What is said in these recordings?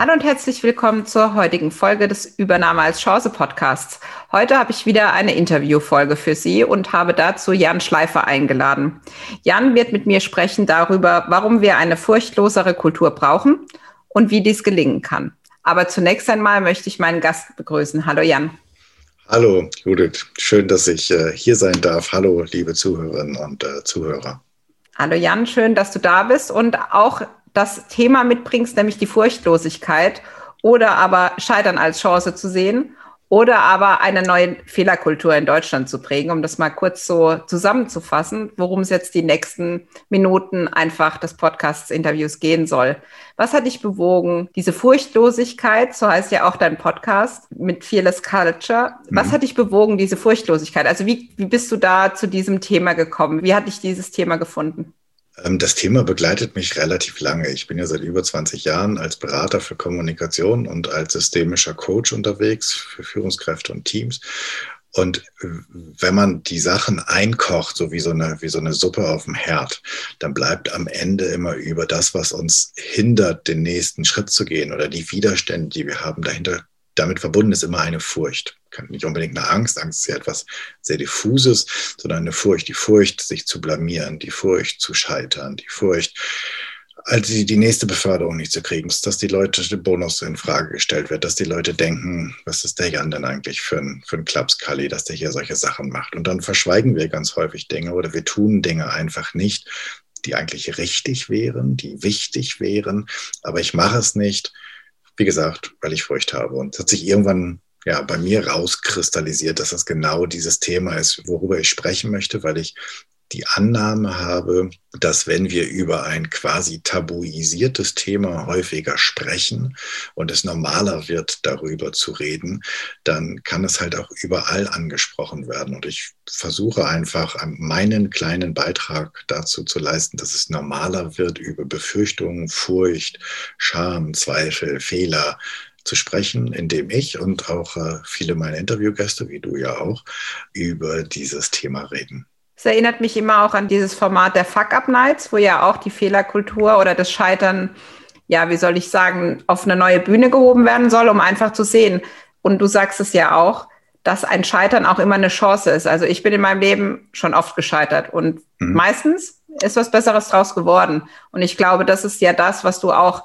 Hallo und herzlich willkommen zur heutigen Folge des Übernahme als Chance Podcasts. Heute habe ich wieder eine Interviewfolge für Sie und habe dazu Jan Schleifer eingeladen. Jan wird mit mir sprechen darüber, warum wir eine furchtlosere Kultur brauchen und wie dies gelingen kann. Aber zunächst einmal möchte ich meinen Gast begrüßen. Hallo Jan. Hallo Judith, schön, dass ich äh, hier sein darf. Hallo liebe Zuhörerinnen und äh, Zuhörer. Hallo Jan, schön, dass du da bist und auch das Thema mitbringst, nämlich die Furchtlosigkeit oder aber Scheitern als Chance zu sehen oder aber eine neue Fehlerkultur in Deutschland zu prägen, um das mal kurz so zusammenzufassen, worum es jetzt die nächsten Minuten einfach des Podcasts-Interviews gehen soll. Was hat dich bewogen, diese Furchtlosigkeit, so heißt ja auch dein Podcast mit Fearless Culture, was mhm. hat dich bewogen, diese Furchtlosigkeit? Also wie, wie bist du da zu diesem Thema gekommen? Wie hat dich dieses Thema gefunden? Ähm, das Thema begleitet mich relativ lange. Ich bin ja seit über 20 Jahren als Berater für Kommunikation und als systemischer Coach unterwegs für Führungskräfte und Teams. Und wenn man die Sachen einkocht, so wie so, eine, wie so eine Suppe auf dem Herd, dann bleibt am Ende immer über das, was uns hindert, den nächsten Schritt zu gehen oder die Widerstände, die wir haben, dahinter damit verbunden ist immer eine Furcht. Nicht unbedingt eine Angst. Angst ist ja etwas sehr diffuses, sondern eine Furcht. Die Furcht, sich zu blamieren, die Furcht zu scheitern, die Furcht, also die, nächste Beförderung nicht zu kriegen, dass die Leute den Bonus in Frage gestellt wird, dass die Leute denken, was ist der Jan denn eigentlich für ein, für ein Klapskalli, dass der hier solche Sachen macht. Und dann verschweigen wir ganz häufig Dinge oder wir tun Dinge einfach nicht, die eigentlich richtig wären, die wichtig wären, aber ich mache es nicht, wie gesagt, weil ich Furcht habe. Und es hat sich irgendwann ja, bei mir rauskristallisiert, dass das genau dieses Thema ist, worüber ich sprechen möchte, weil ich die Annahme habe, dass wenn wir über ein quasi tabuisiertes Thema häufiger sprechen und es normaler wird, darüber zu reden, dann kann es halt auch überall angesprochen werden. Und ich versuche einfach meinen kleinen Beitrag dazu zu leisten, dass es normaler wird, über Befürchtungen, Furcht, Scham, Zweifel, Fehler zu sprechen, indem ich und auch äh, viele meiner Interviewgäste, wie du ja auch, über dieses Thema reden. Es erinnert mich immer auch an dieses Format der Fuck-Up-Nights, wo ja auch die Fehlerkultur oder das Scheitern, ja, wie soll ich sagen, auf eine neue Bühne gehoben werden soll, um einfach zu sehen. Und du sagst es ja auch, dass ein Scheitern auch immer eine Chance ist. Also ich bin in meinem Leben schon oft gescheitert und mhm. meistens ist was Besseres draus geworden. Und ich glaube, das ist ja das, was du auch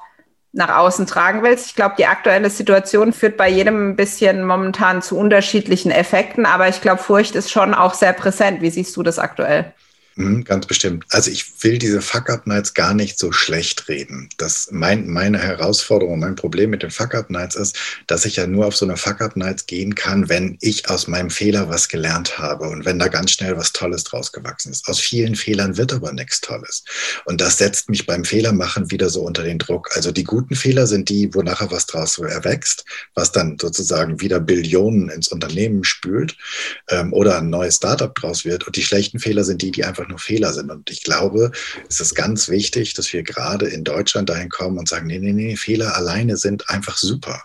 nach außen tragen willst. Ich glaube, die aktuelle Situation führt bei jedem ein bisschen momentan zu unterschiedlichen Effekten, aber ich glaube, Furcht ist schon auch sehr präsent. Wie siehst du das aktuell? Mhm, ganz bestimmt. Also ich will diese Fuck-Up-Nights gar nicht so schlecht reden. Das mein, meine Herausforderung, mein Problem mit den Fuck-Up-Nights ist, dass ich ja nur auf so eine Fuck-Up-Nights gehen kann, wenn ich aus meinem Fehler was gelernt habe und wenn da ganz schnell was Tolles draus gewachsen ist. Aus vielen Fehlern wird aber nichts Tolles. Und das setzt mich beim Fehlermachen wieder so unter den Druck. Also die guten Fehler sind die, wo nachher was draus erwächst, was dann sozusagen wieder Billionen ins Unternehmen spült ähm, oder ein neues Startup draus wird. Und die schlechten Fehler sind die, die einfach einfach nur Fehler sind. Und ich glaube, es ist ganz wichtig, dass wir gerade in Deutschland dahin kommen und sagen, nee, nee, nee, Fehler alleine sind einfach super.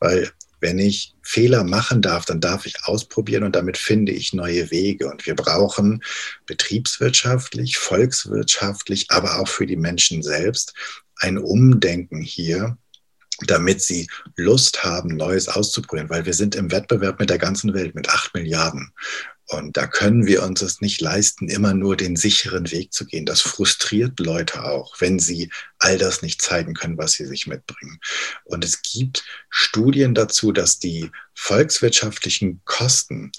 Weil wenn ich Fehler machen darf, dann darf ich ausprobieren und damit finde ich neue Wege. Und wir brauchen betriebswirtschaftlich, volkswirtschaftlich, aber auch für die Menschen selbst ein Umdenken hier, damit sie Lust haben, Neues auszuprobieren, weil wir sind im Wettbewerb mit der ganzen Welt, mit acht Milliarden. Und da können wir uns es nicht leisten, immer nur den sicheren Weg zu gehen. Das frustriert Leute auch, wenn sie all das nicht zeigen können, was sie sich mitbringen. Und es gibt Studien dazu, dass die volkswirtschaftlichen Kosten,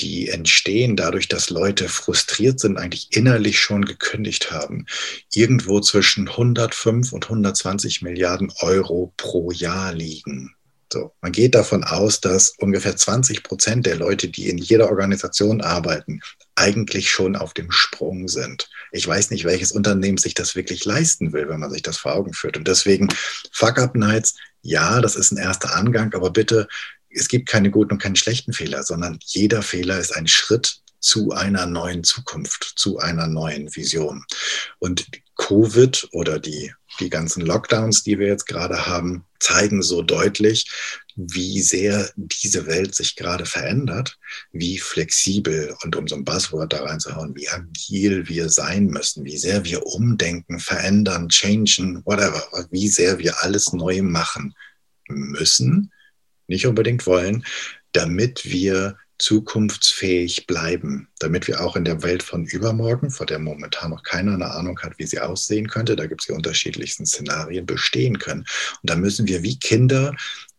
die entstehen dadurch, dass Leute frustriert sind, eigentlich innerlich schon gekündigt haben, irgendwo zwischen 105 und 120 Milliarden Euro pro Jahr liegen. So, man geht davon aus, dass ungefähr 20 Prozent der Leute, die in jeder Organisation arbeiten, eigentlich schon auf dem Sprung sind. Ich weiß nicht, welches Unternehmen sich das wirklich leisten will, wenn man sich das vor Augen führt. Und deswegen Fuck-Up-Nights, ja, das ist ein erster Angang, aber bitte es gibt keine guten und keine schlechten Fehler, sondern jeder Fehler ist ein Schritt zu einer neuen Zukunft, zu einer neuen Vision. Und Covid oder die, die ganzen Lockdowns, die wir jetzt gerade haben, zeigen so deutlich, wie sehr diese Welt sich gerade verändert, wie flexibel und um so ein Buzzword da reinzuhauen, wie agil wir sein müssen, wie sehr wir umdenken, verändern, changen, whatever, wie sehr wir alles neu machen müssen, nicht unbedingt wollen, damit wir zukunftsfähig bleiben, damit wir auch in der Welt von übermorgen, vor der momentan noch keiner eine Ahnung hat, wie sie aussehen könnte, da gibt es die unterschiedlichsten Szenarien, bestehen können. Und da müssen wir wie Kinder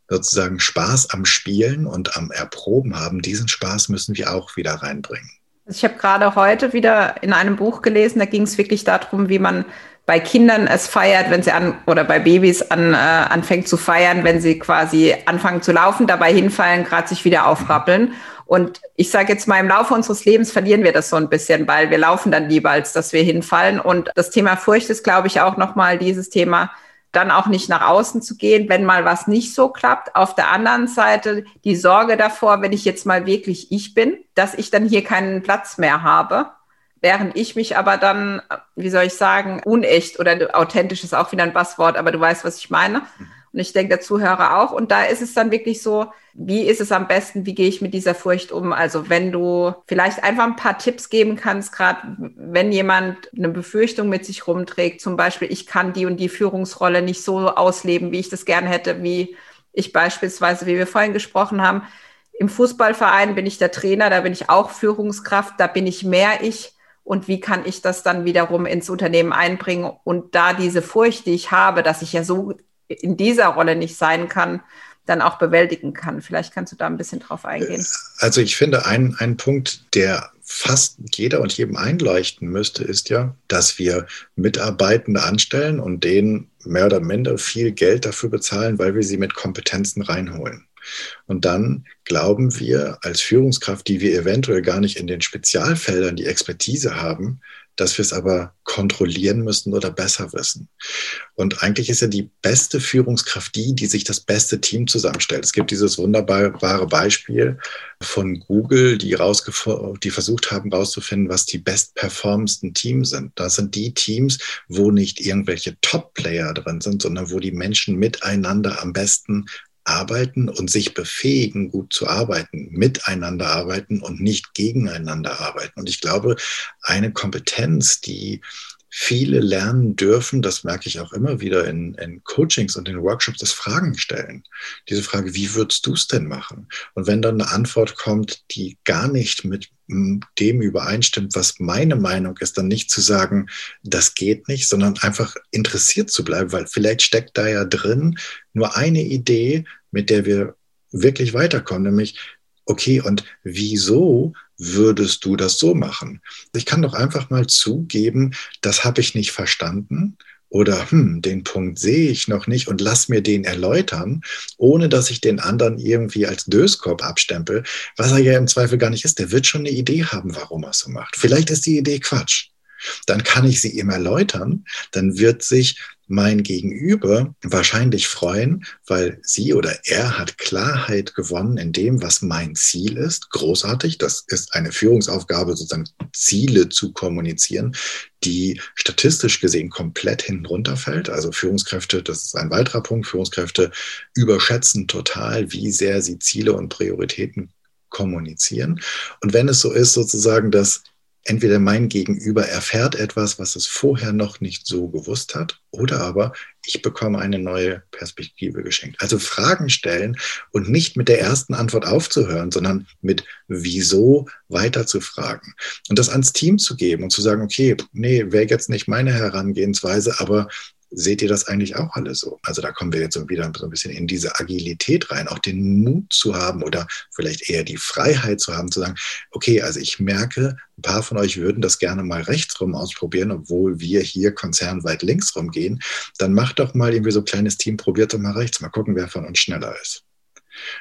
sozusagen Spaß am Spielen und am Erproben haben. Diesen Spaß müssen wir auch wieder reinbringen. Ich habe gerade heute wieder in einem Buch gelesen, da ging es wirklich darum, wie man bei Kindern es feiert, wenn sie an oder bei Babys an, äh, anfängt zu feiern, wenn sie quasi anfangen zu laufen, dabei hinfallen, gerade sich wieder aufrappeln. Und ich sage jetzt mal, im Laufe unseres Lebens verlieren wir das so ein bisschen, weil wir laufen dann lieber, als dass wir hinfallen. Und das Thema Furcht ist, glaube ich, auch nochmal dieses Thema, dann auch nicht nach außen zu gehen, wenn mal was nicht so klappt. Auf der anderen Seite die Sorge davor, wenn ich jetzt mal wirklich ich bin, dass ich dann hier keinen Platz mehr habe während ich mich aber dann, wie soll ich sagen, unecht oder authentisch ist auch wieder ein Basswort, aber du weißt, was ich meine. Und ich denke, der Zuhörer auch. Und da ist es dann wirklich so, wie ist es am besten, wie gehe ich mit dieser Furcht um? Also wenn du vielleicht einfach ein paar Tipps geben kannst, gerade wenn jemand eine Befürchtung mit sich rumträgt, zum Beispiel, ich kann die und die Führungsrolle nicht so ausleben, wie ich das gerne hätte, wie ich beispielsweise, wie wir vorhin gesprochen haben. Im Fußballverein bin ich der Trainer, da bin ich auch Führungskraft, da bin ich mehr ich und wie kann ich das dann wiederum ins Unternehmen einbringen und da diese Furcht, die ich habe, dass ich ja so in dieser Rolle nicht sein kann, dann auch bewältigen kann. Vielleicht kannst du da ein bisschen drauf eingehen. Also ich finde, ein, ein Punkt, der fast jeder und jedem einleuchten müsste, ist ja, dass wir Mitarbeitende anstellen und denen mehr oder minder viel Geld dafür bezahlen, weil wir sie mit Kompetenzen reinholen. Und dann glauben wir als Führungskraft, die wir eventuell gar nicht in den Spezialfeldern die Expertise haben, dass wir es aber kontrollieren müssen oder besser wissen. Und eigentlich ist ja die beste Führungskraft die, die sich das beste Team zusammenstellt. Es gibt dieses wunderbare Beispiel von Google, die, die versucht haben herauszufinden, was die bestperformendsten Teams sind. Das sind die Teams, wo nicht irgendwelche Top-Player drin sind, sondern wo die Menschen miteinander am besten arbeiten und sich befähigen, gut zu arbeiten, miteinander arbeiten und nicht gegeneinander arbeiten. Und ich glaube, eine Kompetenz, die viele lernen dürfen, das merke ich auch immer wieder in, in Coachings und in Workshops, das Fragen stellen. Diese Frage, wie würdest du es denn machen? Und wenn dann eine Antwort kommt, die gar nicht mit dem übereinstimmt, was meine Meinung ist, dann nicht zu sagen, das geht nicht, sondern einfach interessiert zu bleiben, weil vielleicht steckt da ja drin nur eine Idee, mit der wir wirklich weiterkommen, nämlich, okay, und wieso würdest du das so machen? Ich kann doch einfach mal zugeben, das habe ich nicht verstanden oder hm, den Punkt sehe ich noch nicht und lass mir den erläutern, ohne dass ich den anderen irgendwie als Döskorb abstempel, was er ja im Zweifel gar nicht ist. Der wird schon eine Idee haben, warum er es so macht. Vielleicht ist die Idee Quatsch. Dann kann ich sie ihm erläutern, dann wird sich mein Gegenüber wahrscheinlich freuen, weil sie oder er hat Klarheit gewonnen in dem, was mein Ziel ist. Großartig. Das ist eine Führungsaufgabe, sozusagen Ziele zu kommunizieren, die statistisch gesehen komplett hinten runterfällt. Also Führungskräfte, das ist ein weiterer Punkt. Führungskräfte überschätzen total, wie sehr sie Ziele und Prioritäten kommunizieren. Und wenn es so ist, sozusagen, dass entweder mein Gegenüber erfährt etwas, was es vorher noch nicht so gewusst hat, oder aber ich bekomme eine neue Perspektive geschenkt. Also Fragen stellen und nicht mit der ersten Antwort aufzuhören, sondern mit wieso weiter zu fragen. Und das ans Team zu geben und zu sagen, okay, nee, wäre jetzt nicht meine Herangehensweise, aber seht ihr das eigentlich auch alle so? Also da kommen wir jetzt wieder so ein bisschen in diese Agilität rein, auch den Mut zu haben oder vielleicht eher die Freiheit zu haben, zu sagen, okay, also ich merke, ein paar von euch würden das gerne mal rechtsrum ausprobieren, obwohl wir hier konzernweit linksrum gehen. Dann macht doch mal irgendwie so ein kleines Team, probiert doch mal rechts, mal gucken, wer von uns schneller ist.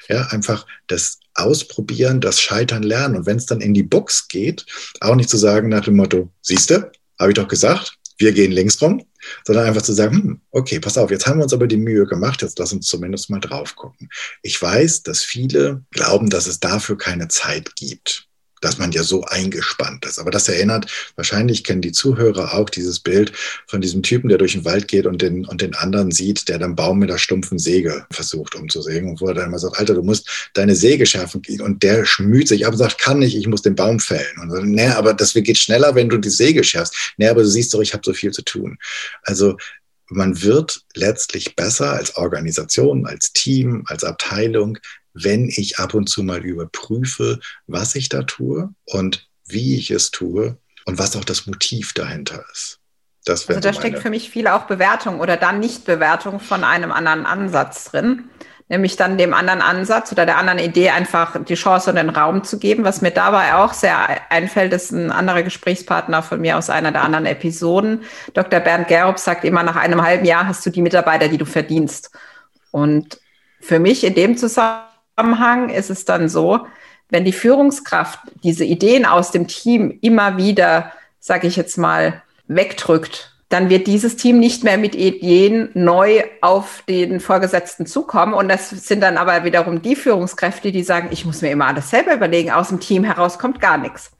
Ja, einfach das Ausprobieren, das Scheitern lernen. Und wenn es dann in die Box geht, auch nicht zu sagen nach dem Motto, siehste, habe ich doch gesagt, wir gehen links rum, sondern einfach zu sagen, hm, okay, pass auf, jetzt haben wir uns aber die Mühe gemacht, jetzt lass uns zumindest mal drauf gucken. Ich weiß, dass viele glauben, dass es dafür keine Zeit gibt dass man ja so eingespannt ist. Aber das erinnert, wahrscheinlich kennen die Zuhörer auch dieses Bild von diesem Typen, der durch den Wald geht und den, und den anderen sieht, der den Baum mit der stumpfen Säge versucht umzusägen und wo er dann immer sagt, Alter, du musst deine Säge schärfen und der schmüht sich ab und sagt, kann nicht, ich muss den Baum fällen. Und sagt, nee, aber das geht schneller, wenn du die Säge schärfst. Nee, aber du siehst doch, ich habe so viel zu tun. Also man wird letztlich besser als Organisation, als Team, als Abteilung, wenn ich ab und zu mal überprüfe, was ich da tue und wie ich es tue und was auch das Motiv dahinter ist. Das also da steckt für mich viel auch Bewertung oder dann Nichtbewertung von einem anderen Ansatz drin. Nämlich dann dem anderen Ansatz oder der anderen Idee einfach die Chance und den Raum zu geben. Was mir dabei auch sehr einfällt, ist ein anderer Gesprächspartner von mir aus einer der anderen Episoden. Dr. Bernd Gerob sagt immer, nach einem halben Jahr hast du die Mitarbeiter, die du verdienst. Und für mich in dem Zusammenhang Zusammenhang ist es dann so, wenn die Führungskraft diese Ideen aus dem Team immer wieder, sage ich jetzt mal, wegdrückt, dann wird dieses Team nicht mehr mit Ideen neu auf den Vorgesetzten zukommen. Und das sind dann aber wiederum die Führungskräfte, die sagen, ich muss mir immer alles selber überlegen, aus dem Team heraus kommt gar nichts.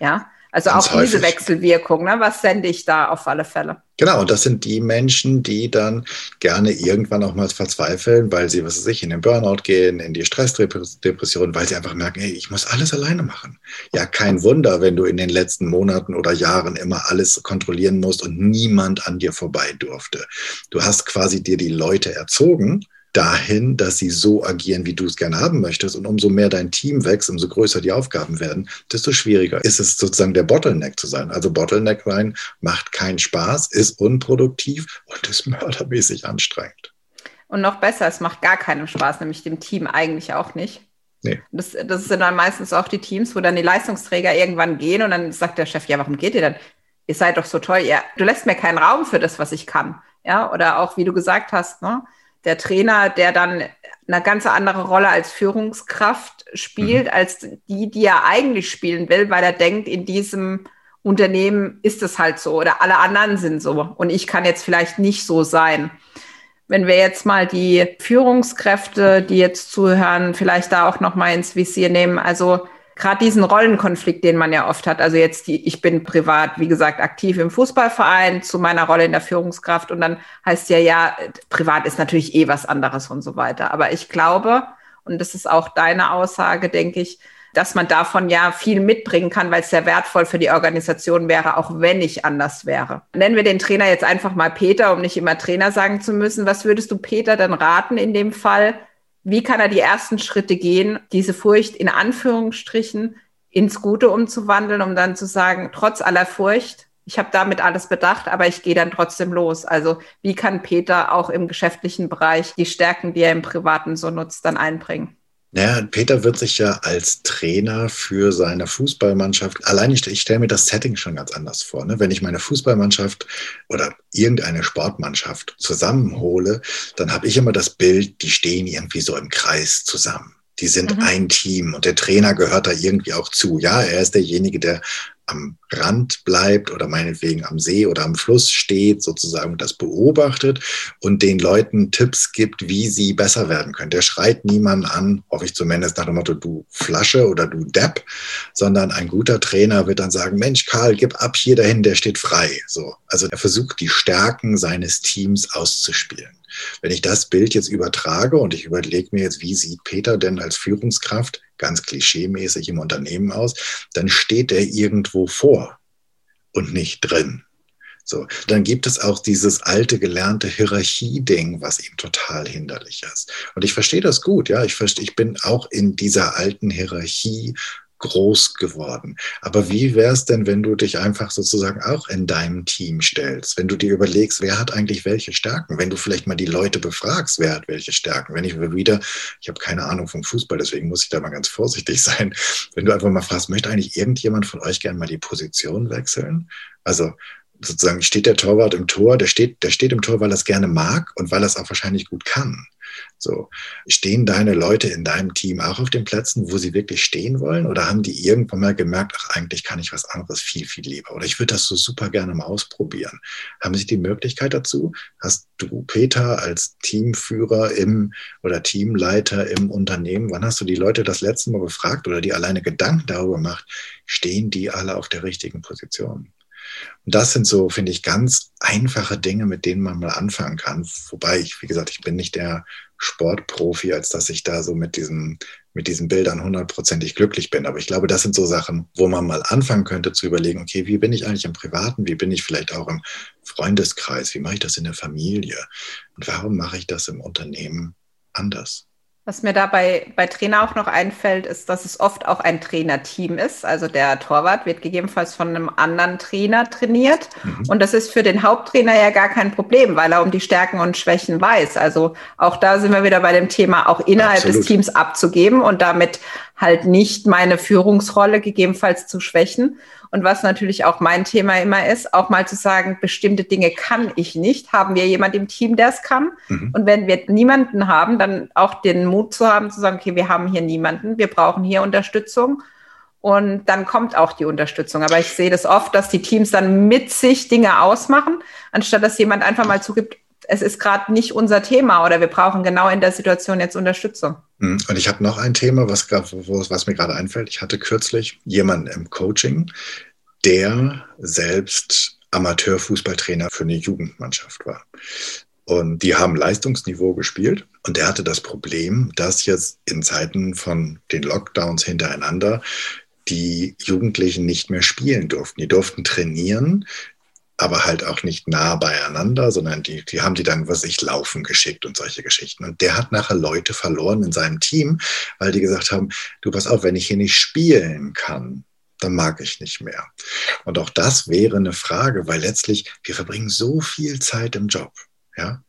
Ja. Also Ganz auch häufig. diese Wechselwirkung, ne? was sende ich da auf alle Fälle? Genau, und das sind die Menschen, die dann gerne irgendwann auch mal verzweifeln, weil sie, was weiß ich, in den Burnout gehen, in die Stressdepression, weil sie einfach merken, hey, ich muss alles alleine machen. Ja, kein Wunder, wenn du in den letzten Monaten oder Jahren immer alles kontrollieren musst und niemand an dir vorbei durfte. Du hast quasi dir die Leute erzogen, dahin, dass sie so agieren, wie du es gerne haben möchtest. Und umso mehr dein Team wächst, umso größer die Aufgaben werden, desto schwieriger ist es sozusagen der Bottleneck zu sein. Also Bottleneck rein macht keinen Spaß, ist unproduktiv und ist mördermäßig anstrengend. Und noch besser, es macht gar keinen Spaß, nämlich dem Team eigentlich auch nicht. Nee. Das, das sind dann meistens auch die Teams, wo dann die Leistungsträger irgendwann gehen und dann sagt der Chef, ja, warum geht ihr denn? Ihr seid doch so toll, ja, du lässt mir keinen Raum für das, was ich kann. Ja, oder auch, wie du gesagt hast, ne? Der Trainer, der dann eine ganz andere Rolle als Führungskraft spielt, mhm. als die, die er eigentlich spielen will, weil er denkt, in diesem Unternehmen ist es halt so oder alle anderen sind so und ich kann jetzt vielleicht nicht so sein. Wenn wir jetzt mal die Führungskräfte, die jetzt zuhören, vielleicht da auch noch mal ins Visier nehmen, also gerade diesen Rollenkonflikt, den man ja oft hat. Also jetzt die, ich bin privat, wie gesagt, aktiv im Fußballverein zu meiner Rolle in der Führungskraft und dann heißt ja, ja, privat ist natürlich eh was anderes und so weiter. Aber ich glaube, und das ist auch deine Aussage, denke ich, dass man davon ja viel mitbringen kann, weil es sehr wertvoll für die Organisation wäre, auch wenn ich anders wäre. Nennen wir den Trainer jetzt einfach mal Peter, um nicht immer Trainer sagen zu müssen. Was würdest du Peter denn raten in dem Fall? Wie kann er die ersten Schritte gehen, diese Furcht in Anführungsstrichen ins Gute umzuwandeln, um dann zu sagen, trotz aller Furcht, ich habe damit alles bedacht, aber ich gehe dann trotzdem los. Also wie kann Peter auch im geschäftlichen Bereich die Stärken, die er im Privaten so nutzt, dann einbringen? Naja, Peter wird sich ja als Trainer für seine Fußballmannschaft, allein ich, ich stelle mir das Setting schon ganz anders vor. Ne? Wenn ich meine Fußballmannschaft oder irgendeine Sportmannschaft zusammenhole, dann habe ich immer das Bild, die stehen irgendwie so im Kreis zusammen. Die sind mhm. ein Team und der Trainer gehört da irgendwie auch zu. Ja, er ist derjenige, der am Rand bleibt oder meinetwegen am See oder am Fluss steht, sozusagen das beobachtet und den Leuten Tipps gibt, wie sie besser werden können. Der schreit niemanden an, hoffe ich zumindest nach dem Motto, du Flasche oder du Depp, sondern ein guter Trainer wird dann sagen, Mensch, Karl, gib ab hier dahin, der steht frei. So. Also er versucht, die Stärken seines Teams auszuspielen. Wenn ich das Bild jetzt übertrage und ich überlege mir jetzt, wie sieht Peter denn als Führungskraft ganz klischeemäßig im Unternehmen aus, dann steht er irgendwo vor und nicht drin. So, dann gibt es auch dieses alte gelernte Hierarchieding, was ihm total hinderlich ist. Und ich verstehe das gut, ja. Ich, verstehe, ich bin auch in dieser alten Hierarchie groß geworden. Aber wie wäre es denn, wenn du dich einfach sozusagen auch in deinem Team stellst? Wenn du dir überlegst, wer hat eigentlich welche Stärken? Wenn du vielleicht mal die Leute befragst, wer hat welche Stärken? Wenn ich wieder, ich habe keine Ahnung vom Fußball, deswegen muss ich da mal ganz vorsichtig sein. Wenn du einfach mal fragst, möchte eigentlich irgendjemand von euch gerne mal die Position wechseln? Also sozusagen steht der Torwart im Tor, der steht, der steht im Tor, weil er es gerne mag und weil er es auch wahrscheinlich gut kann. So, stehen deine Leute in deinem Team auch auf den Plätzen, wo sie wirklich stehen wollen? Oder haben die irgendwann mal gemerkt, ach, eigentlich kann ich was anderes viel, viel lieber? Oder ich würde das so super gerne mal ausprobieren. Haben sie die Möglichkeit dazu? Hast du, Peter, als Teamführer im oder Teamleiter im Unternehmen, wann hast du die Leute das letzte Mal befragt oder die alleine Gedanken darüber gemacht, stehen die alle auf der richtigen Position? Und das sind so, finde ich, ganz einfache Dinge, mit denen man mal anfangen kann. Wobei ich, wie gesagt, ich bin nicht der Sportprofi, als dass ich da so mit diesen, mit diesen Bildern hundertprozentig glücklich bin. Aber ich glaube, das sind so Sachen, wo man mal anfangen könnte zu überlegen, okay, wie bin ich eigentlich im Privaten? Wie bin ich vielleicht auch im Freundeskreis? Wie mache ich das in der Familie? Und warum mache ich das im Unternehmen anders? Was mir dabei bei Trainer auch noch einfällt, ist, dass es oft auch ein Trainerteam ist. Also der Torwart wird gegebenenfalls von einem anderen Trainer trainiert. Mhm. Und das ist für den Haupttrainer ja gar kein Problem, weil er um die Stärken und Schwächen weiß. Also auch da sind wir wieder bei dem Thema, auch innerhalb Absolut. des Teams abzugeben und damit halt nicht meine Führungsrolle gegebenenfalls zu schwächen. Und was natürlich auch mein Thema immer ist, auch mal zu sagen, bestimmte Dinge kann ich nicht. Haben wir jemand im Team, der es kann? Mhm. Und wenn wir niemanden haben, dann auch den Mut zu haben, zu sagen, okay, wir haben hier niemanden, wir brauchen hier Unterstützung. Und dann kommt auch die Unterstützung. Aber ich sehe das oft, dass die Teams dann mit sich Dinge ausmachen, anstatt dass jemand einfach mal zugibt, es ist gerade nicht unser Thema oder wir brauchen genau in der Situation jetzt Unterstützung. Mhm. Und ich habe noch ein Thema, was, was mir gerade einfällt. Ich hatte kürzlich jemanden im Coaching, der selbst Amateurfußballtrainer für eine Jugendmannschaft war. Und die haben Leistungsniveau gespielt. Und er hatte das Problem, dass jetzt in Zeiten von den Lockdowns hintereinander die Jugendlichen nicht mehr spielen durften. Die durften trainieren, aber halt auch nicht nah beieinander, sondern die, die haben die dann, was ich, laufen geschickt und solche Geschichten. Und der hat nachher Leute verloren in seinem Team, weil die gesagt haben, du pass auf, wenn ich hier nicht spielen kann, dann mag ich nicht mehr. Und auch das wäre eine Frage, weil letztlich wir verbringen so viel Zeit im Job. Ja?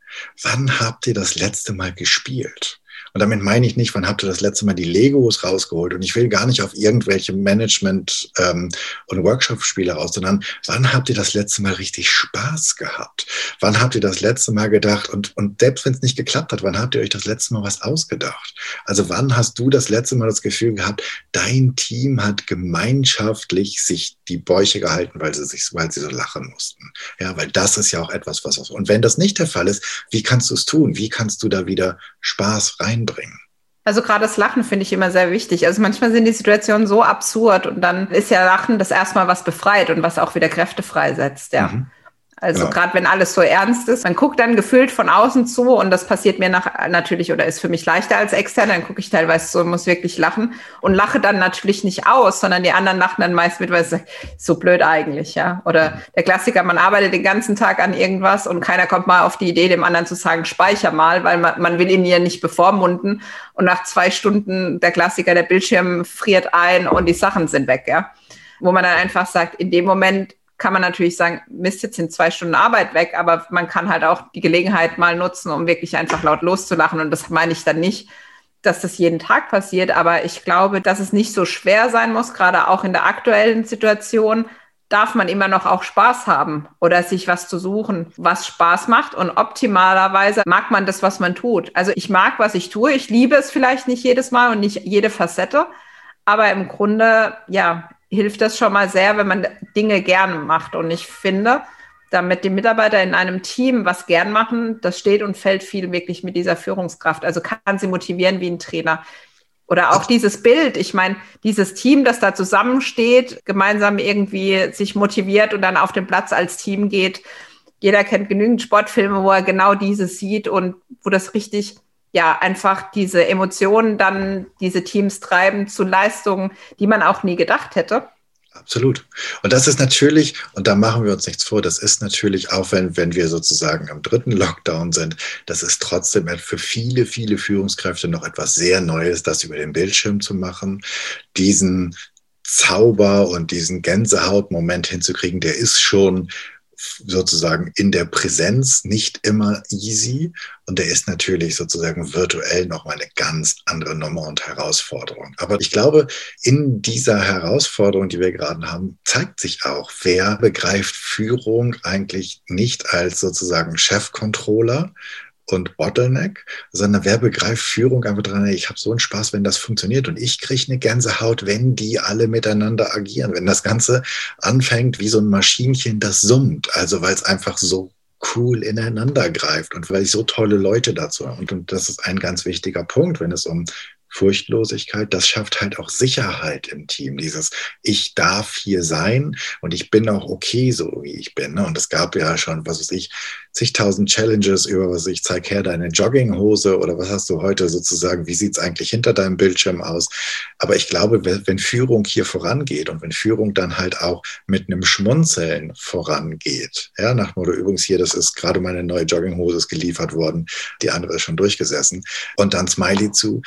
Wann habt ihr das letzte Mal gespielt? Und damit meine ich nicht, wann habt ihr das letzte Mal die Legos rausgeholt? Und ich will gar nicht auf irgendwelche Management- ähm, und Workshop-Spiele raus, sondern wann habt ihr das letzte Mal richtig Spaß gehabt? Wann habt ihr das letzte Mal gedacht? Und, und selbst wenn es nicht geklappt hat, wann habt ihr euch das letzte Mal was ausgedacht? Also wann hast du das letzte Mal das Gefühl gehabt, dein Team hat gemeinschaftlich sich die Bäuche gehalten, weil sie sich, weil sie so lachen mussten? Ja, weil das ist ja auch etwas, was, und wenn das nicht der Fall ist, wie kannst du es tun? Wie kannst du da wieder Spaß rein einbringen. Also gerade das Lachen finde ich immer sehr wichtig. Also manchmal sind die Situationen so absurd und dann ist ja Lachen das erstmal was befreit und was auch wieder Kräfte freisetzt, ja. Mhm. Also genau. gerade wenn alles so ernst ist, man guckt dann gefühlt von außen zu und das passiert mir nach, natürlich oder ist für mich leichter als extern, dann gucke ich teilweise so, muss wirklich lachen und lache dann natürlich nicht aus, sondern die anderen lachen dann meist mit, weil es so blöd eigentlich, ja. Oder der Klassiker, man arbeitet den ganzen Tag an irgendwas und keiner kommt mal auf die Idee, dem anderen zu sagen, speicher mal, weil man, man will ihn ja nicht bevormunden und nach zwei Stunden der Klassiker, der Bildschirm friert ein und die Sachen sind weg, ja. Wo man dann einfach sagt, in dem Moment kann man natürlich sagen, Mist, jetzt sind zwei Stunden Arbeit weg, aber man kann halt auch die Gelegenheit mal nutzen, um wirklich einfach laut loszulachen. Und das meine ich dann nicht, dass das jeden Tag passiert, aber ich glaube, dass es nicht so schwer sein muss, gerade auch in der aktuellen Situation, darf man immer noch auch Spaß haben oder sich was zu suchen, was Spaß macht. Und optimalerweise mag man das, was man tut. Also ich mag, was ich tue. Ich liebe es vielleicht nicht jedes Mal und nicht jede Facette. Aber im Grunde, ja, hilft das schon mal sehr, wenn man Dinge gerne macht. Und ich finde, damit die Mitarbeiter in einem Team was gern machen, das steht und fällt viel wirklich mit dieser Führungskraft. Also kann sie motivieren wie ein Trainer. Oder auch dieses Bild, ich meine, dieses Team, das da zusammensteht, gemeinsam irgendwie sich motiviert und dann auf den Platz als Team geht. Jeder kennt genügend Sportfilme, wo er genau dieses sieht und wo das richtig ja einfach diese Emotionen dann diese Teams treiben zu Leistungen, die man auch nie gedacht hätte. Absolut. Und das ist natürlich, und da machen wir uns nichts vor, das ist natürlich auch, wenn, wenn wir sozusagen am dritten Lockdown sind, das ist trotzdem für viele, viele Führungskräfte noch etwas sehr Neues, das über den Bildschirm zu machen, diesen Zauber und diesen Gänsehautmoment hinzukriegen, der ist schon sozusagen in der Präsenz nicht immer easy und der ist natürlich sozusagen virtuell nochmal eine ganz andere Nummer und Herausforderung. Aber ich glaube, in dieser Herausforderung, die wir gerade haben, zeigt sich auch, wer begreift Führung eigentlich nicht als sozusagen Chefcontroller, und Bottleneck, sondern wer begreift Führung einfach dran, ich habe so einen Spaß, wenn das funktioniert. Und ich kriege eine Gänsehaut, wenn die alle miteinander agieren, wenn das Ganze anfängt wie so ein Maschinchen, das summt, also weil es einfach so cool ineinander greift und weil ich so tolle Leute dazu habe. Und, und das ist ein ganz wichtiger Punkt, wenn es um Furchtlosigkeit, das schafft halt auch Sicherheit im Team. Dieses, ich darf hier sein und ich bin auch okay, so wie ich bin. Ne? Und es gab ja schon, was weiß ich, zigtausend Challenges über, was ich zeig her, deine Jogginghose oder was hast du heute sozusagen, wie sieht's eigentlich hinter deinem Bildschirm aus? Aber ich glaube, wenn Führung hier vorangeht und wenn Führung dann halt auch mit einem Schmunzeln vorangeht, ja, nach Motto, übrigens hier, das ist gerade meine neue Jogginghose ist geliefert worden, die andere ist schon durchgesessen und dann Smiley zu,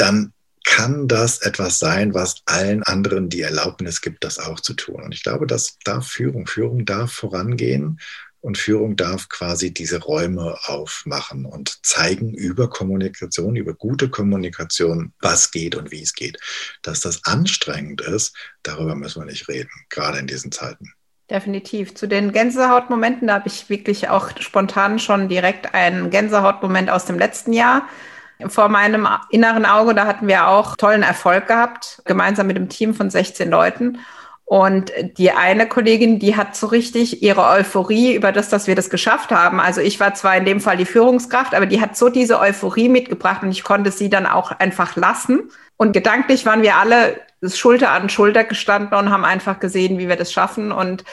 dann kann das etwas sein, was allen anderen die Erlaubnis gibt, das auch zu tun. Und ich glaube, das darf Führung. Führung darf vorangehen und Führung darf quasi diese Räume aufmachen und zeigen über Kommunikation, über gute Kommunikation, was geht und wie es geht. Dass das anstrengend ist, darüber müssen wir nicht reden, gerade in diesen Zeiten. Definitiv. Zu den Gänsehautmomenten, da habe ich wirklich auch spontan schon direkt einen Gänsehautmoment aus dem letzten Jahr vor meinem inneren Auge. Da hatten wir auch tollen Erfolg gehabt, gemeinsam mit einem Team von 16 Leuten. Und die eine Kollegin, die hat so richtig ihre Euphorie über das, dass wir das geschafft haben. Also ich war zwar in dem Fall die Führungskraft, aber die hat so diese Euphorie mitgebracht und ich konnte sie dann auch einfach lassen. Und gedanklich waren wir alle Schulter an Schulter gestanden und haben einfach gesehen, wie wir das schaffen. Und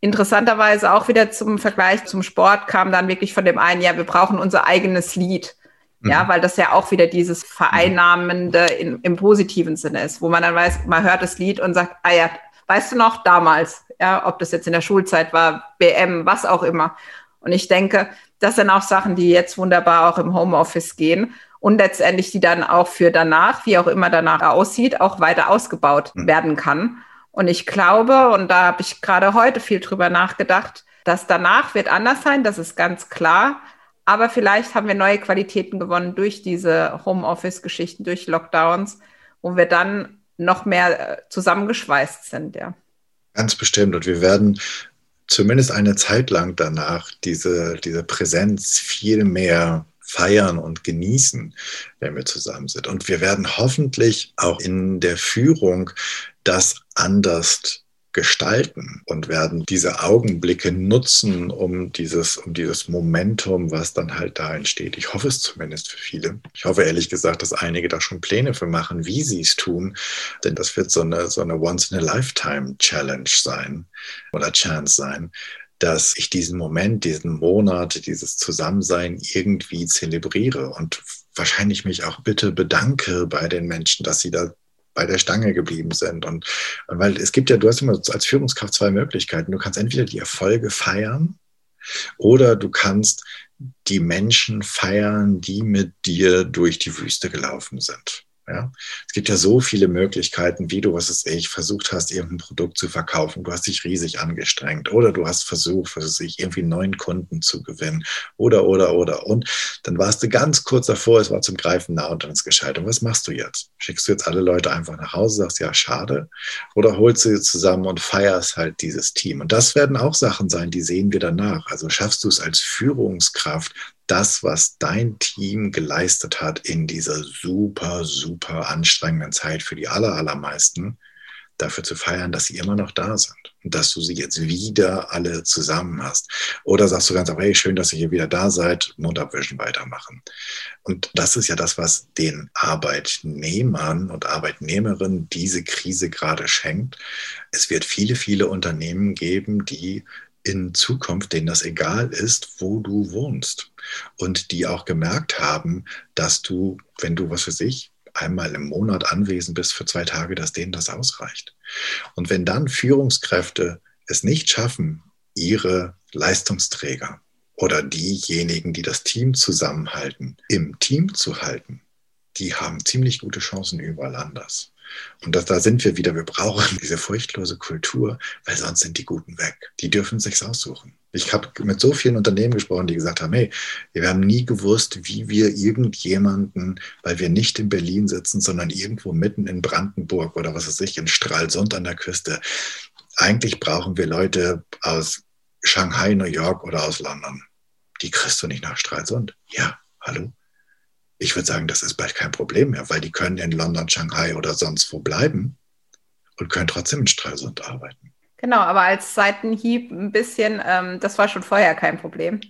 interessanterweise auch wieder zum Vergleich zum Sport kam dann wirklich von dem einen, ja, wir brauchen unser eigenes Lied. Ja, mhm. weil das ja auch wieder dieses Vereinnahmende in, im positiven Sinne ist, wo man dann weiß, man hört das Lied und sagt, ah ja, weißt du noch, damals, ja, ob das jetzt in der Schulzeit war, BM, was auch immer. Und ich denke, das sind auch Sachen, die jetzt wunderbar auch im Homeoffice gehen und letztendlich die dann auch für danach, wie auch immer danach aussieht, auch weiter ausgebaut mhm. werden kann. Und ich glaube, und da habe ich gerade heute viel drüber nachgedacht, dass danach wird anders sein, das ist ganz klar. Aber vielleicht haben wir neue Qualitäten gewonnen durch diese Homeoffice-Geschichten, durch Lockdowns, wo wir dann noch mehr äh, zusammengeschweißt sind, ja. Ganz bestimmt. Und wir werden zumindest eine Zeit lang danach diese, diese Präsenz viel mehr feiern und genießen, wenn wir zusammen sind. Und wir werden hoffentlich auch in der Führung das anders gestalten und werden diese Augenblicke nutzen, um dieses, um dieses Momentum, was dann halt da entsteht. Ich hoffe es zumindest für viele. Ich hoffe ehrlich gesagt, dass einige da schon Pläne für machen, wie sie es tun, denn das wird so eine, so eine Once-in-a-Lifetime-Challenge sein oder Chance sein, dass ich diesen Moment, diesen Monat, dieses Zusammensein irgendwie zelebriere und wahrscheinlich mich auch bitte bedanke bei den Menschen, dass sie da bei der Stange geblieben sind. Und, und weil es gibt ja, du hast immer als Führungskraft zwei Möglichkeiten. Du kannst entweder die Erfolge feiern oder du kannst die Menschen feiern, die mit dir durch die Wüste gelaufen sind. Ja? Es gibt ja so viele Möglichkeiten, wie du, was ist ich, versucht hast, irgendein Produkt zu verkaufen. Du hast dich riesig angestrengt oder du hast versucht, was ist ich, irgendwie neuen Kunden zu gewinnen oder, oder, oder. Und dann warst du ganz kurz davor, es war zum Greifen nah und dann ist gescheitert. Und was machst du jetzt? Schickst du jetzt alle Leute einfach nach Hause, sagst, ja, schade? Oder holst du sie zusammen und feierst halt dieses Team? Und das werden auch Sachen sein, die sehen wir danach. Also schaffst du es als Führungskraft, das, was dein Team geleistet hat in dieser super, super anstrengenden Zeit für die aller, allermeisten, dafür zu feiern, dass sie immer noch da sind und dass du sie jetzt wieder alle zusammen hast. Oder sagst du ganz einfach, hey, schön, dass ihr hier wieder da seid, Mondabwischen weitermachen. Und das ist ja das, was den Arbeitnehmern und Arbeitnehmerinnen diese Krise gerade schenkt. Es wird viele, viele Unternehmen geben, die in Zukunft, denen das egal ist, wo du wohnst. Und die auch gemerkt haben, dass du, wenn du, was für sich, einmal im Monat anwesend bist für zwei Tage, dass denen das ausreicht. Und wenn dann Führungskräfte es nicht schaffen, ihre Leistungsträger oder diejenigen, die das Team zusammenhalten, im Team zu halten, die haben ziemlich gute Chancen überall anders. Und das, da sind wir wieder. Wir brauchen diese furchtlose Kultur, weil sonst sind die Guten weg. Die dürfen sich's aussuchen. Ich habe mit so vielen Unternehmen gesprochen, die gesagt haben, hey, wir haben nie gewusst, wie wir irgendjemanden, weil wir nicht in Berlin sitzen, sondern irgendwo mitten in Brandenburg oder was weiß ich, in Stralsund an der Küste. Eigentlich brauchen wir Leute aus Shanghai, New York oder aus London. Die kriegst du nicht nach Stralsund. Ja, hallo? Ich würde sagen, das ist bald kein Problem mehr, weil die können in London, Shanghai oder sonst wo bleiben und können trotzdem in Stralsund arbeiten. Genau, aber als Seitenhieb ein bisschen, ähm, das war schon vorher kein Problem.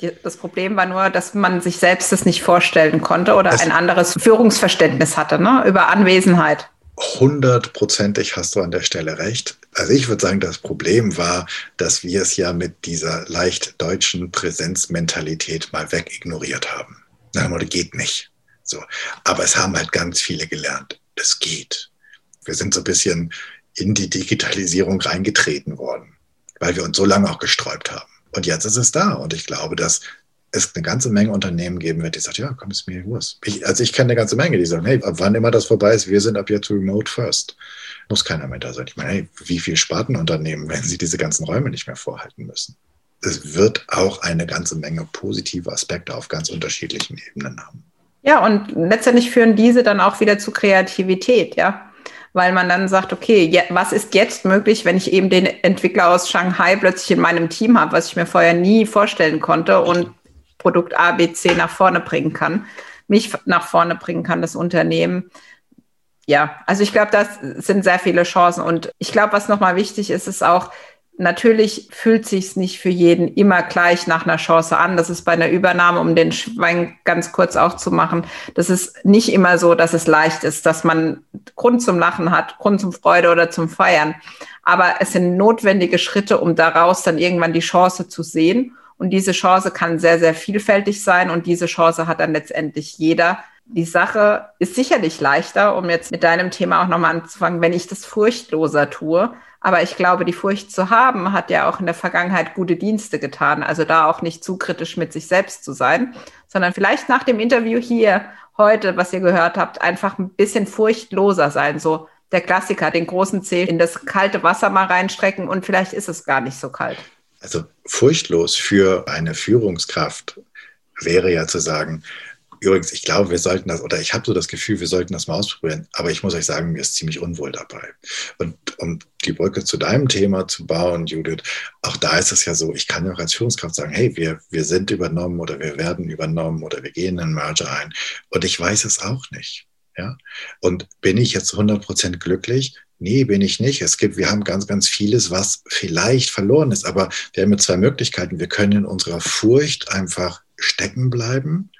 Die, das Problem war nur, dass man sich selbst das nicht vorstellen konnte oder das ein anderes Führungsverständnis hatte ne, über Anwesenheit. Hundertprozentig hast du an der Stelle recht. Also ich würde sagen, das Problem war, dass wir es ja mit dieser leicht deutschen Präsenzmentalität mal wegignoriert haben. Na, dem geht nicht. So. Aber es haben halt ganz viele gelernt. Es geht. Wir sind so ein bisschen in die Digitalisierung reingetreten worden, weil wir uns so lange auch gesträubt haben. Und jetzt ist es da. Und ich glaube, dass es eine ganze Menge Unternehmen geben wird, die sagen, ja, komm, ist mir Wurst. Ich, also ich kenne eine ganze Menge, die sagen, hey, wann immer das vorbei ist, wir sind ab jetzt remote first. Muss keiner mehr da sein. Ich meine, hey, wie viel Spartenunternehmen, wenn sie diese ganzen Räume nicht mehr vorhalten müssen? Es wird auch eine ganze Menge positive Aspekte auf ganz unterschiedlichen Ebenen haben. Ja, und letztendlich führen diese dann auch wieder zu Kreativität, ja weil man dann sagt, okay, was ist jetzt möglich, wenn ich eben den Entwickler aus Shanghai plötzlich in meinem Team habe, was ich mir vorher nie vorstellen konnte und Produkt A, B, C nach vorne bringen kann, mich nach vorne bringen kann, das Unternehmen. Ja, also ich glaube, das sind sehr viele Chancen. Und ich glaube, was nochmal wichtig ist, ist auch, natürlich fühlt sich nicht für jeden immer gleich nach einer Chance an. Das ist bei einer Übernahme, um den Schwein ganz kurz auch zu machen, das ist nicht immer so, dass es leicht ist, dass man Grund zum Lachen hat, Grund zum Freude oder zum Feiern. Aber es sind notwendige Schritte, um daraus dann irgendwann die Chance zu sehen. Und diese Chance kann sehr, sehr vielfältig sein. Und diese Chance hat dann letztendlich jeder. Die Sache ist sicherlich leichter, um jetzt mit deinem Thema auch nochmal anzufangen, wenn ich das furchtloser tue. Aber ich glaube, die Furcht zu haben, hat ja auch in der Vergangenheit gute Dienste getan. Also da auch nicht zu kritisch mit sich selbst zu sein, sondern vielleicht nach dem Interview hier heute, was ihr gehört habt, einfach ein bisschen furchtloser sein. So der Klassiker, den großen Zeh in das kalte Wasser mal reinstrecken und vielleicht ist es gar nicht so kalt. Also furchtlos für eine Führungskraft wäre ja zu sagen, Übrigens, ich glaube, wir sollten das, oder ich habe so das Gefühl, wir sollten das mal ausprobieren. Aber ich muss euch sagen, mir ist ziemlich unwohl dabei. Und um die Brücke zu deinem Thema zu bauen, Judith, auch da ist es ja so, ich kann ja auch als Führungskraft sagen, hey, wir, wir sind übernommen oder wir werden übernommen oder wir gehen in einen Merger ein. Und ich weiß es auch nicht. Ja? Und bin ich jetzt 100% glücklich? Nee, bin ich nicht. Es gibt, wir haben ganz, ganz vieles, was vielleicht verloren ist. Aber wir haben zwei Möglichkeiten. Wir können in unserer Furcht einfach stecken bleiben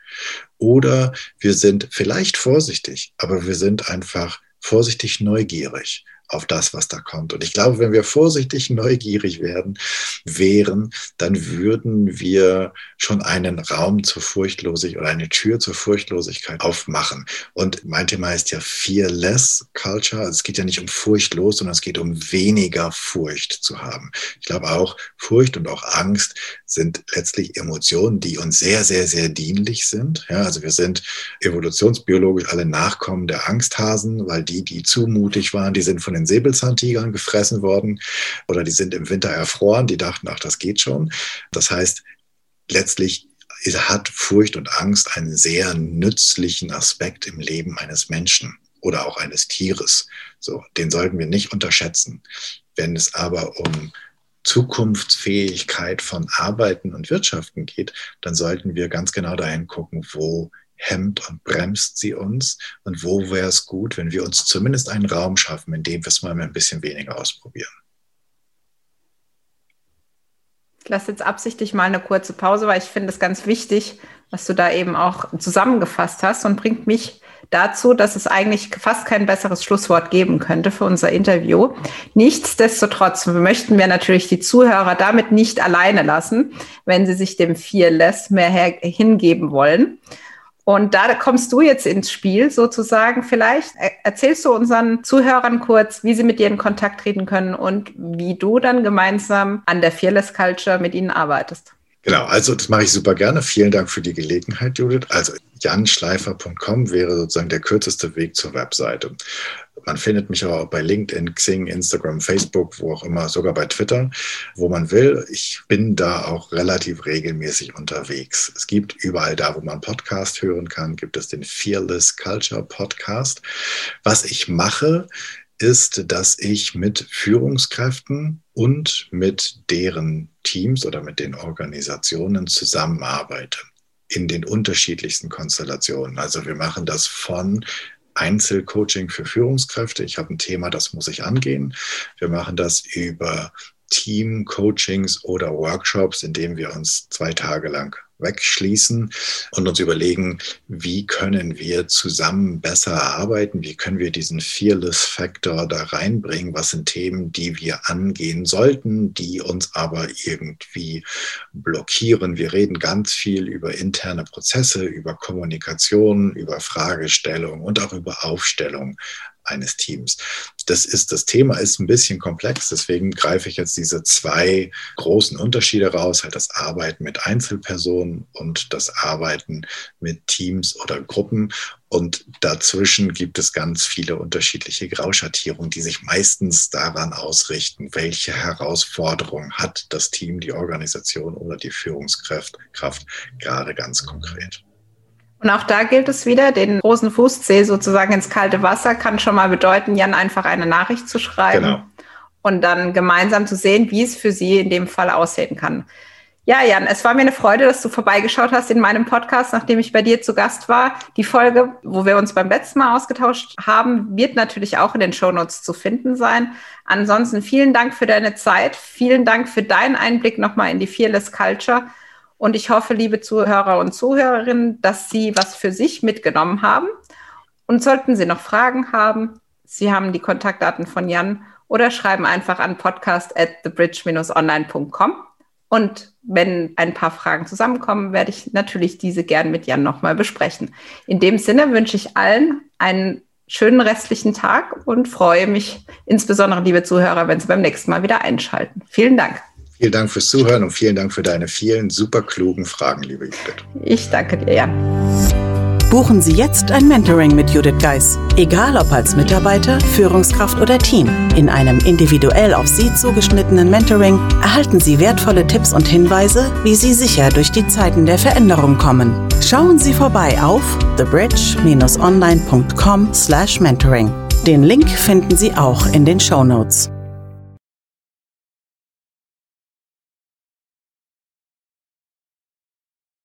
oder wir sind vielleicht vorsichtig, aber wir sind einfach vorsichtig neugierig auf das, was da kommt. Und ich glaube, wenn wir vorsichtig neugierig werden, wären, dann würden wir schon einen Raum zur Furchtlosigkeit oder eine Tür zur Furchtlosigkeit aufmachen. Und mein Thema ist ja Fearless Culture. Also es geht ja nicht um furchtlos, sondern es geht um weniger Furcht zu haben. Ich glaube auch, Furcht und auch Angst sind letztlich Emotionen, die uns sehr, sehr, sehr dienlich sind. Ja, also wir sind evolutionsbiologisch alle Nachkommen der Angsthasen, weil die, die zu mutig waren, die sind von den Säbelzahntigern gefressen worden oder die sind im Winter erfroren, die dachten, ach, das geht schon. Das heißt, letztlich hat Furcht und Angst einen sehr nützlichen Aspekt im Leben eines Menschen oder auch eines Tieres. So, den sollten wir nicht unterschätzen. Wenn es aber um Zukunftsfähigkeit von Arbeiten und Wirtschaften geht, dann sollten wir ganz genau dahin gucken, wo hemmt und bremst sie uns und wo wäre es gut, wenn wir uns zumindest einen Raum schaffen, in dem wir es mal ein bisschen weniger ausprobieren. Ich lasse jetzt absichtlich mal eine kurze Pause, weil ich finde es ganz wichtig, was du da eben auch zusammengefasst hast und bringt mich dazu, dass es eigentlich fast kein besseres Schlusswort geben könnte für unser Interview. Nichtsdestotrotz möchten wir natürlich die Zuhörer damit nicht alleine lassen, wenn sie sich dem Fearless mehr hingeben wollen. Und da kommst du jetzt ins Spiel sozusagen. Vielleicht erzählst du unseren Zuhörern kurz, wie sie mit dir in Kontakt treten können und wie du dann gemeinsam an der Fearless Culture mit ihnen arbeitest. Genau, also das mache ich super gerne. Vielen Dank für die Gelegenheit, Judith. Also janschleifer.com wäre sozusagen der kürzeste Weg zur Webseite. Man findet mich aber auch bei LinkedIn, Xing, Instagram, Facebook, wo auch immer, sogar bei Twitter, wo man will. Ich bin da auch relativ regelmäßig unterwegs. Es gibt überall da, wo man Podcast hören kann, gibt es den Fearless Culture Podcast. Was ich mache, ist, dass ich mit Führungskräften und mit deren Teams oder mit den Organisationen zusammenarbeite in den unterschiedlichsten Konstellationen. Also wir machen das von Einzelcoaching für Führungskräfte. Ich habe ein Thema, das muss ich angehen. Wir machen das über Team-Coachings oder Workshops, in denen wir uns zwei Tage lang wegschließen und uns überlegen, wie können wir zusammen besser arbeiten, wie können wir diesen Fearless Factor da reinbringen, was sind Themen, die wir angehen sollten, die uns aber irgendwie blockieren. Wir reden ganz viel über interne Prozesse, über Kommunikation, über Fragestellung und auch über Aufstellung eines Teams. Das ist, das Thema ist ein bisschen komplex, deswegen greife ich jetzt diese zwei großen Unterschiede raus, halt das Arbeiten mit Einzelpersonen und das Arbeiten mit Teams oder Gruppen. Und dazwischen gibt es ganz viele unterschiedliche Grauschattierungen, die sich meistens daran ausrichten, welche Herausforderung hat das Team, die Organisation oder die Führungskraft gerade ganz konkret. Und auch da gilt es wieder, den großen Fußzeh sozusagen ins kalte Wasser kann schon mal bedeuten, Jan einfach eine Nachricht zu schreiben genau. und dann gemeinsam zu sehen, wie es für Sie in dem Fall aussehen kann. Ja, Jan, es war mir eine Freude, dass du vorbeigeschaut hast in meinem Podcast, nachdem ich bei dir zu Gast war. Die Folge, wo wir uns beim letzten Mal ausgetauscht haben, wird natürlich auch in den Shownotes zu finden sein. Ansonsten vielen Dank für deine Zeit. Vielen Dank für deinen Einblick nochmal in die Fearless Culture. Und ich hoffe, liebe Zuhörer und Zuhörerinnen, dass Sie was für sich mitgenommen haben. Und sollten Sie noch Fragen haben, Sie haben die Kontaktdaten von Jan oder schreiben einfach an podcast at thebridge-online.com. Und wenn ein paar Fragen zusammenkommen, werde ich natürlich diese gern mit Jan nochmal besprechen. In dem Sinne wünsche ich allen einen schönen restlichen Tag und freue mich insbesondere, liebe Zuhörer, wenn Sie beim nächsten Mal wieder einschalten. Vielen Dank. Vielen Dank fürs Zuhören und vielen Dank für deine vielen super klugen Fragen, liebe Judith. Ich danke dir, Jan. Buchen Sie jetzt ein Mentoring mit Judith Geis. Egal ob als Mitarbeiter, Führungskraft oder Team. In einem individuell auf Sie zugeschnittenen Mentoring erhalten Sie wertvolle Tipps und Hinweise, wie Sie sicher durch die Zeiten der Veränderung kommen. Schauen Sie vorbei auf thebridge-online.com/mentoring. Den Link finden Sie auch in den Show Notes.